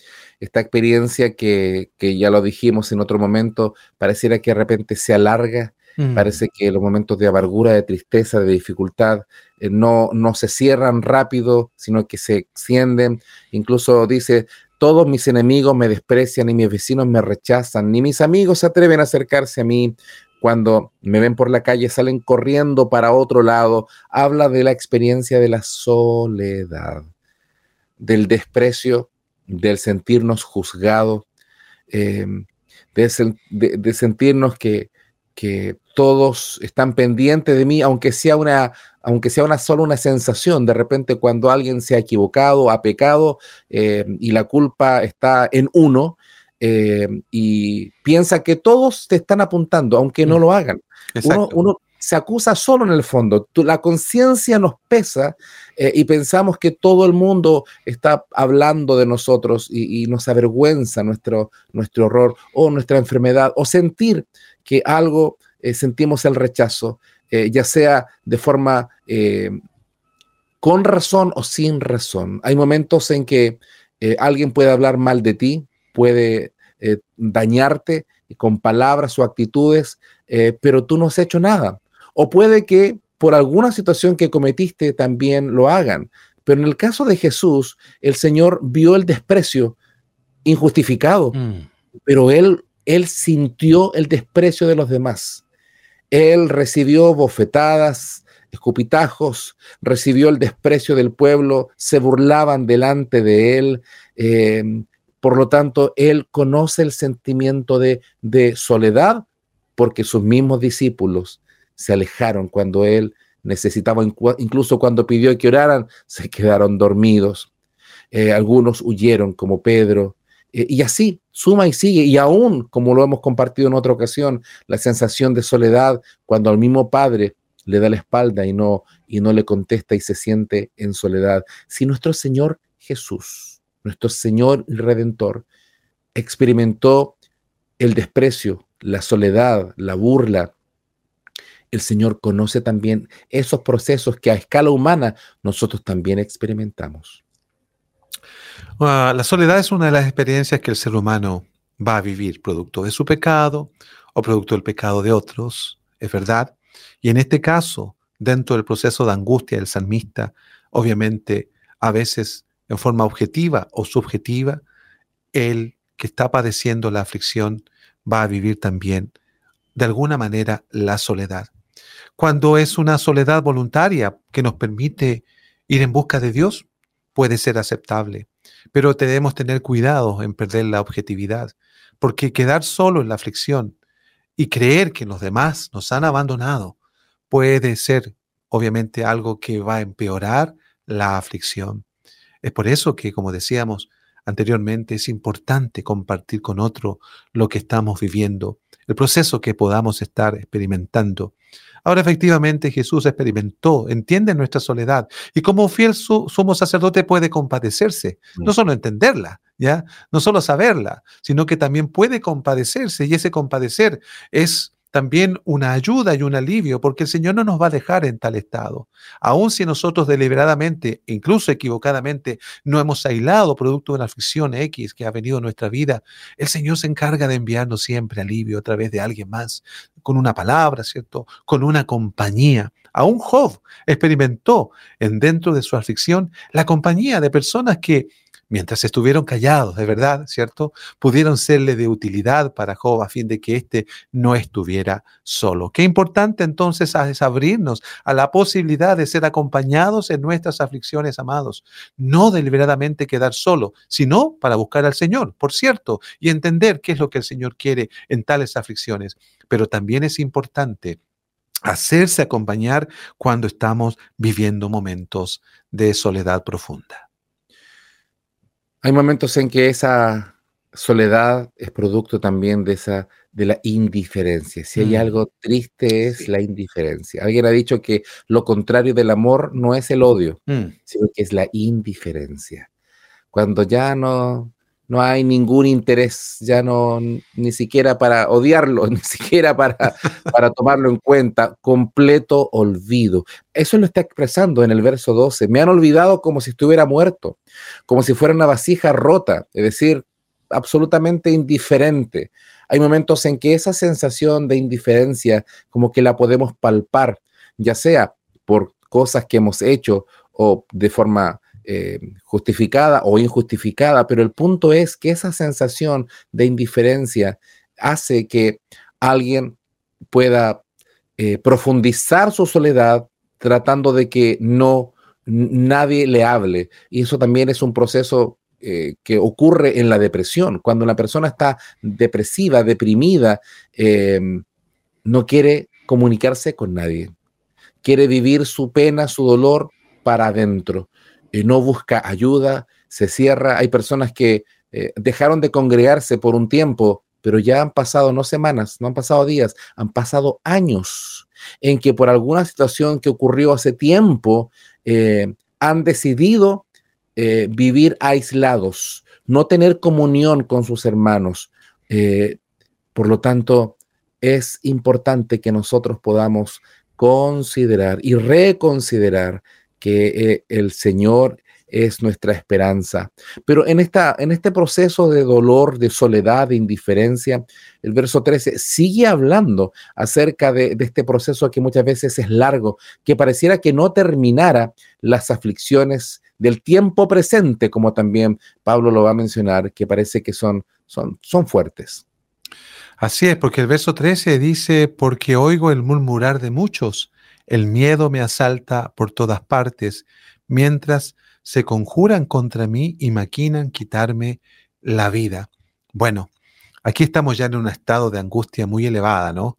Esta experiencia que, ya lo dijimos en otro momento, pareciera que de repente se alarga, mm. parece que los momentos de amargura, de tristeza, de dificultad, eh, no, no se cierran rápido, sino que se extienden. Incluso dice, todos mis enemigos me desprecian y mis vecinos me rechazan, ni mis amigos se atreven a acercarse a mí cuando me ven por la calle, salen corriendo para otro lado, habla de la experiencia de la soledad, del desprecio, del sentirnos juzgados, em, de, sentirnos que, que, todos están pendientes de mí, aunque sea una, aunque sea una solo una sensación. De repente, cuando alguien se ha equivocado, ha pecado em, y la culpa está en uno, eh, y piensa que todos te están apuntando, aunque no mm. lo hagan. Uno, se acusa solo en el fondo. la conciencia nos pesa eh, y pensamos que todo el mundo está hablando de nosotros y, nos avergüenza nuestro, nuestro horror o nuestra enfermedad o sentir que algo eh, sentimos el rechazo, ya sea de forma con razón o sin razón. Hay momentos en que alguien puede hablar mal de ti, puede eh, dañarte con palabras o actitudes, eh, pero tú no has hecho nada. O puede que por alguna situación que cometiste también lo hagan. Pero en el caso de Jesús, el Señor vio el desprecio injustificado, mm. pero él, él sintió el desprecio de los demás. Él recibió bofetadas, escupitajos, recibió el desprecio del pueblo, se burlaban delante de él, eh, por lo tanto, él conoce el sentimiento de, soledad porque sus mismos discípulos se alejaron cuando él necesitaba, incluso cuando pidió que oraran, se quedaron dormidos. Eh, algunos huyeron como Pedro. Eh, y así, suma y sigue. Y aún, como lo hemos compartido en otra ocasión, la sensación de soledad cuando al mismo Padre le da la espalda y no, y no le contesta y se siente en soledad. Si nuestro Señor Jesús nuestro Señor y Redentor, experimentó el desprecio, la soledad, la burla. El Señor conoce también esos procesos que a escala humana nosotros también experimentamos. Ah, la soledad es una de las experiencias que el ser humano va a vivir, producto de su pecado o producto del pecado de otros, es verdad. Y en este caso, dentro del proceso de angustia del salmista, obviamente a veces en forma objetiva o subjetiva, el que está padeciendo la aflicción va a vivir también de alguna manera la soledad. Cuando es una soledad voluntaria que nos permite ir en busca de Dios, puede ser aceptable, pero debemos tener cuidado en perder la objetividad, porque quedar solo en la aflicción y creer que los demás nos han abandonado puede ser obviamente algo que va a empeorar la aflicción. Es por eso que, como decíamos anteriormente, es importante compartir con otro lo que estamos viviendo, el proceso que podamos estar experimentando. Ahora efectivamente Jesús experimentó, entiende nuestra soledad y como fiel sumo sacerdote puede compadecerse, no solo entenderla, ¿ya? No solo saberla, sino que también puede compadecerse y ese compadecer es también una ayuda y un alivio, porque el Señor no nos va a dejar en tal estado. Aun si nosotros deliberadamente, incluso equivocadamente, no hemos aislado producto de una aflicción X que ha venido en nuestra vida, el Señor se encarga de enviarnos siempre alivio a través de alguien más, con una palabra, ¿cierto? Con una compañía. Aún Job experimentó en dentro de su aflicción la compañía de personas que mientras estuvieron callados, de verdad, ¿cierto? Pudieron serle de utilidad para Job a fin de que éste no estuviera solo. Qué importante entonces es abrirnos a la posibilidad de ser acompañados en nuestras aflicciones, amados. No deliberadamente quedar solo, sino para buscar al Señor, por cierto, y entender qué es lo que el Señor quiere en tales aflicciones. Pero también es importante hacerse acompañar cuando estamos viviendo momentos de soledad profunda. Hay momentos en que esa soledad es producto también de esa de la indiferencia. Si hay mm. algo triste es la indiferencia. Alguien ha dicho que lo contrario del amor no es el odio, mm. sino que es la indiferencia. Cuando ya no no hay ningún interés, ya no, ni siquiera para odiarlo, [laughs] ni siquiera para, [laughs] para tomarlo en cuenta, completo olvido. Eso lo está expresando en el verso 12. Me han olvidado como si estuviera muerto, como si fuera una vasija rota, es decir, absolutamente indiferente. Hay momentos en que esa sensación de indiferencia como que la podemos palpar, ya sea por cosas que hemos hecho o de forma eh, justificada o injustificada, pero el punto es que esa sensación de indiferencia hace que alguien pueda eh, profundizar su soledad tratando de que no nadie le hable. Y eso también es un proceso eh, que ocurre en la depresión. Cuando una persona está depresiva, deprimida, no quiere comunicarse con nadie. Quiere vivir su pena, su dolor para adentro no busca ayuda, se cierra. Hay personas que eh, dejaron de congregarse por un tiempo, pero ya han pasado no semanas, no han pasado días, han pasado años en que por alguna situación que ocurrió hace tiempo eh, han decidido eh, vivir aislados, no tener comunión con sus hermanos. por lo tanto, es importante que nosotros podamos considerar y reconsiderar que eh, el Señor es nuestra esperanza. Pero en, esta, en este proceso de dolor, de soledad, de indiferencia, el verso 13 sigue hablando acerca de, de, este proceso que muchas veces es largo, que pareciera que no terminara las aflicciones del tiempo presente, como también Pablo lo va a mencionar, que parece que son, son, son fuertes. Así es, porque el verso 13 dice, porque oigo el murmurar de muchos el miedo me asalta por todas partes, mientras se conjuran contra mí y maquinan quitarme la vida. Bueno, aquí estamos ya en un estado de angustia muy elevada, ¿no?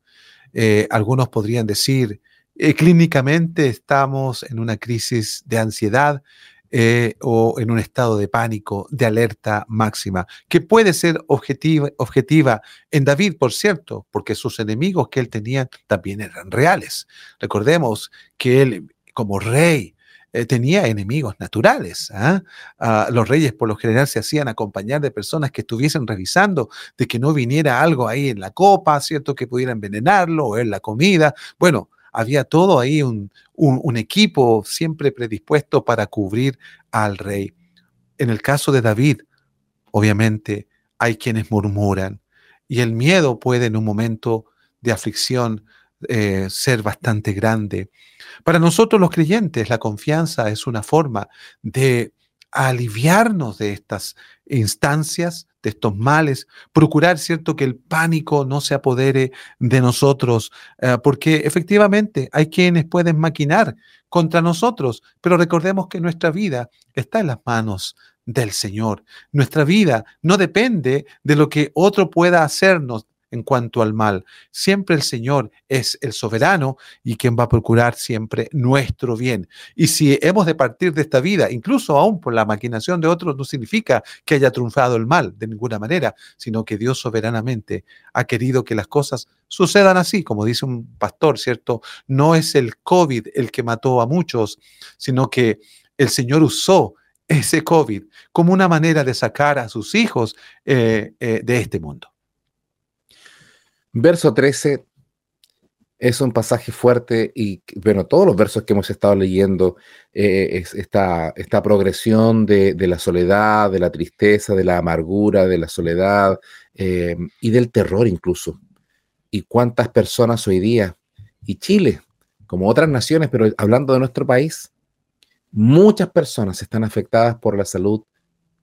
Eh, algunos podrían decir, eh, clínicamente estamos en una crisis de ansiedad, eh, o en un estado de pánico, de alerta máxima, que puede ser objetiva, objetiva en David, por cierto, porque sus enemigos que él tenía también eran reales. Recordemos que él, como rey, eh, tenía enemigos naturales. ¿ah? ¿ah? los reyes por lo general se hacían acompañar de personas que estuviesen revisando de que no viniera algo ahí en la copa, ¿cierto? Que pudiera envenenarlo o en la comida. Bueno, había todo ahí un, equipo siempre predispuesto para cubrir al rey. En el caso de David, obviamente hay quienes murmuran y el miedo puede en un momento de aflicción eh, ser bastante grande. Para nosotros los creyentes, la confianza es una forma de aliviarnos de estas instancias, de estos males, procurar, ¿cierto?, que el pánico no se apodere de nosotros, eh, porque efectivamente hay quienes pueden maquinar contra nosotros, pero recordemos que nuestra vida está en las manos del Señor. Nuestra vida no depende de lo que otro pueda hacernos, en cuanto al mal. Siempre el Señor es el soberano y quien va a procurar siempre nuestro bien. Y si hemos de partir de esta vida, incluso aún por la maquinación de otros, no significa que haya triunfado el mal de ninguna manera, sino que Dios soberanamente ha querido que las cosas sucedan así, como dice un pastor, ¿cierto? No es el COVID el que mató a muchos, sino que el Señor usó ese COVID como una manera de sacar a sus hijos eh, eh, de este mundo. Verso 13 es un pasaje fuerte y, bueno, todos los versos que hemos estado leyendo, eh, es esta, esta progresión de, la soledad, de la tristeza, de la amargura, de la soledad y del terror incluso. Y cuántas personas hoy día, y Chile, como otras naciones, pero hablando de nuestro país, muchas personas están afectadas por la salud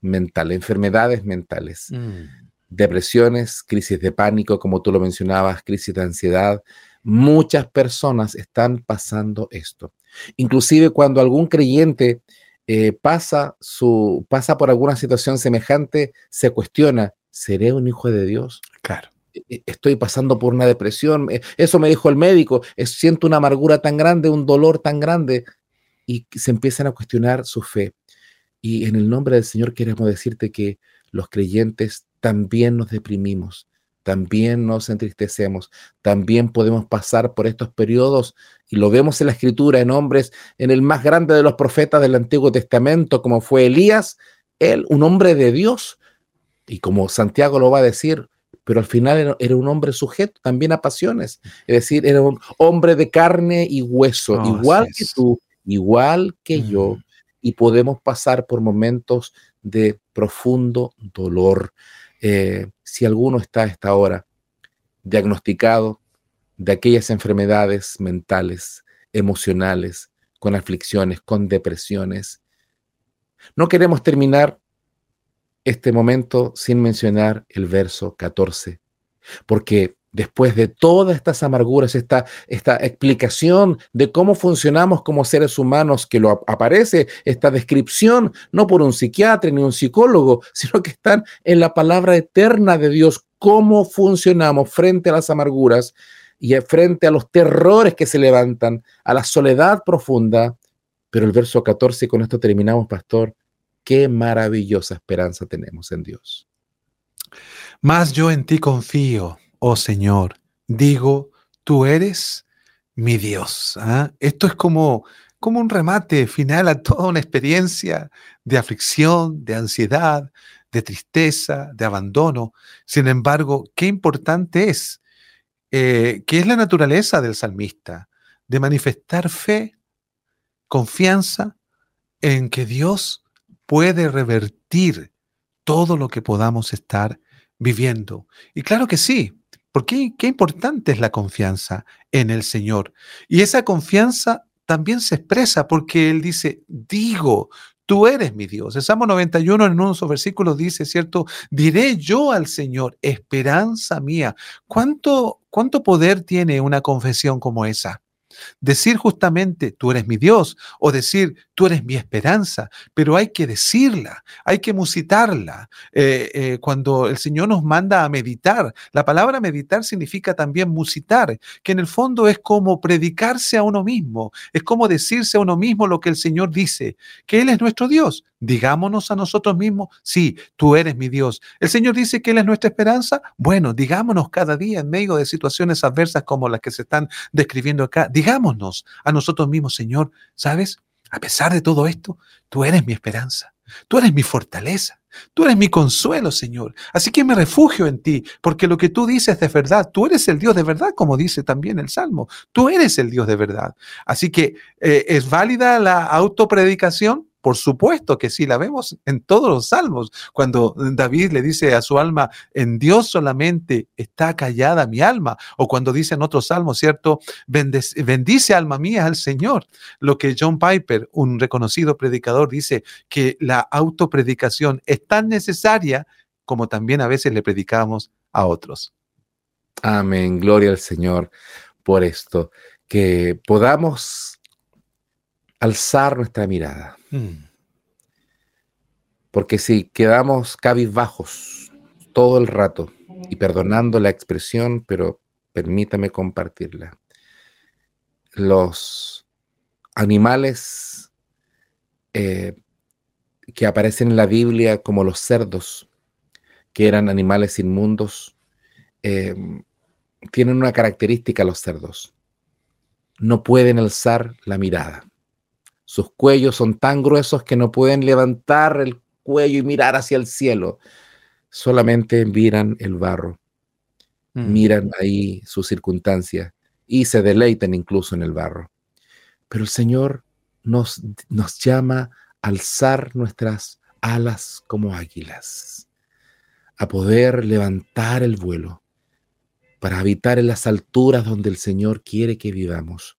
mental, enfermedades mentales, mm. Depresiones, crisis de pánico, como tú lo mencionabas, crisis de ansiedad. Muchas personas están pasando esto. Inclusive cuando algún creyente eh, pasa, su, pasa por alguna situación semejante, se cuestiona, ¿seré un hijo de Dios? Claro. E, e, estoy pasando por una depresión, eh, eso me dijo el médico, siento una amargura tan grande, un dolor tan grande, y se empiezan a cuestionar su fe. Y en el nombre del Señor queremos decirte que los creyentes también nos deprimimos, también nos entristecemos, también podemos pasar por estos periodos y lo vemos en la escritura en hombres, en el más grande de los profetas del Antiguo Testamento, como fue Elías, él, un hombre de Dios, y como Santiago lo va a decir, pero al final era, un hombre sujeto también a pasiones, es decir, era un hombre de carne y hueso, oh, igual que tú, igual que yo, y podemos pasar por momentos de profundo dolor. Eh, si alguno está a esta hora diagnosticado de aquellas enfermedades mentales, emocionales, con aflicciones, con depresiones, no queremos terminar este momento sin mencionar el verso 14, porque después de todas estas amarguras, esta, esta explicación de cómo funcionamos como seres humanos, que lo aparece, esta descripción, no por un psiquiatra ni un psicólogo, [laughs] sino que están en la palabra eterna de Dios, cómo funcionamos frente a las amarguras y frente a los terrores que se levantan, a la soledad profunda. Pero el verso 14, con esto terminamos, pastor, qué maravillosa esperanza tenemos en Dios. Más yo en ti confío oh Señor, digo, tú eres mi Dios. ¿ah? Esto es como, como un remate final a toda una experiencia de aflicción, de ansiedad, de tristeza, de abandono. Sin embargo, qué importante es, eh, que es la naturaleza del salmista, de manifestar fe, confianza en que Dios puede revertir todo lo que podamos estar viviendo. Y claro que sí, ¿Por qué? Qué importante es la confianza en el Señor. Y esa confianza también se expresa porque Él dice, digo, tú eres mi Dios. El Salmo 91 en unos versículos dice, ¿cierto? Diré yo al Señor, esperanza mía. ¿Cuánto, cuánto poder tiene una confesión como esa? Decir justamente, tú eres mi Dios, o decir, tú eres mi esperanza, pero hay que decirla, hay que musitarla. Eh, eh, cuando el Señor nos manda a meditar, la palabra meditar significa también musitar, que en el fondo es como predicarse a uno mismo, es como decirse a uno mismo lo que el Señor dice, que Él es nuestro Dios. Digámonos a nosotros mismos, sí, tú eres mi Dios. El Señor dice que Él es nuestra esperanza. Bueno, digámonos cada día en medio de situaciones adversas como las que se están describiendo acá, digámonos a nosotros mismos, Señor, ¿sabes? A pesar de todo esto, tú eres mi esperanza, tú eres mi fortaleza, tú eres mi consuelo, Señor. Así que me refugio en ti, porque lo que tú dices es verdad, tú eres el Dios de verdad, como dice también el Salmo, tú eres el Dios de verdad. Así que eh, es válida la autopredicación, por supuesto que sí, la vemos en todos los salmos, cuando David le dice a su alma, en Dios solamente está callada mi alma, o cuando dice en otros salmos, ¿cierto? Bendice, bendice alma mía al Señor. Lo que John Piper, un reconocido predicador, dice que la autopredicación es tan necesaria como también a veces le predicamos a otros. Amén, gloria al Señor por esto, que podamos alzar nuestra mirada. Mm. Porque si quedamos cabizbajos todo el rato, y perdonando la expresión, pero permítame compartirla. Los animales eh, que aparecen en la Biblia como los cerdos, que eran animales inmundos, eh, tienen una característica los cerdos. No pueden alzar la mirada. Sus cuellos son tan gruesos que no pueden levantar el cuello y mirar hacia el cielo. Solamente miran el barro, mm. miran ahí sus circunstancias y se deleitan incluso en el barro. Pero el Señor nos, nos llama a alzar nuestras alas como águilas, a poder levantar el vuelo para habitar en las alturas donde el Señor quiere que vivamos.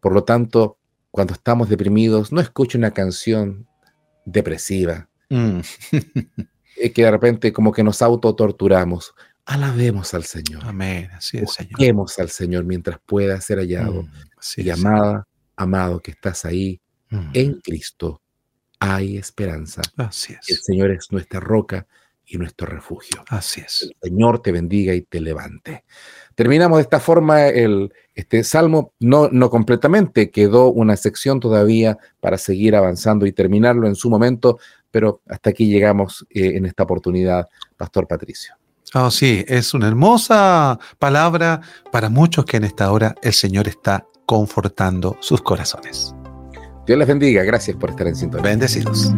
Por lo tanto, cuando estamos deprimidos, no escuche una canción depresiva, mm. que de repente como que nos autotorturamos. Alabemos al Señor. Amén. Así es, Señor. al Señor mientras pueda ser hallado. Mm, y amada, amado que estás ahí, mm. en Cristo hay esperanza. Así es. El Señor es nuestra roca y nuestro refugio. Así es. El Señor te bendiga y te levante. Terminamos de esta forma el, este salmo, no, no completamente, quedó una sección todavía para seguir avanzando y terminarlo en su momento, pero hasta aquí llegamos eh, en esta oportunidad, Pastor Patricio. Oh, sí, es una hermosa palabra para muchos que en esta hora el Señor está confortando sus corazones. Dios les bendiga, gracias por estar en sintonía. Bendecidos.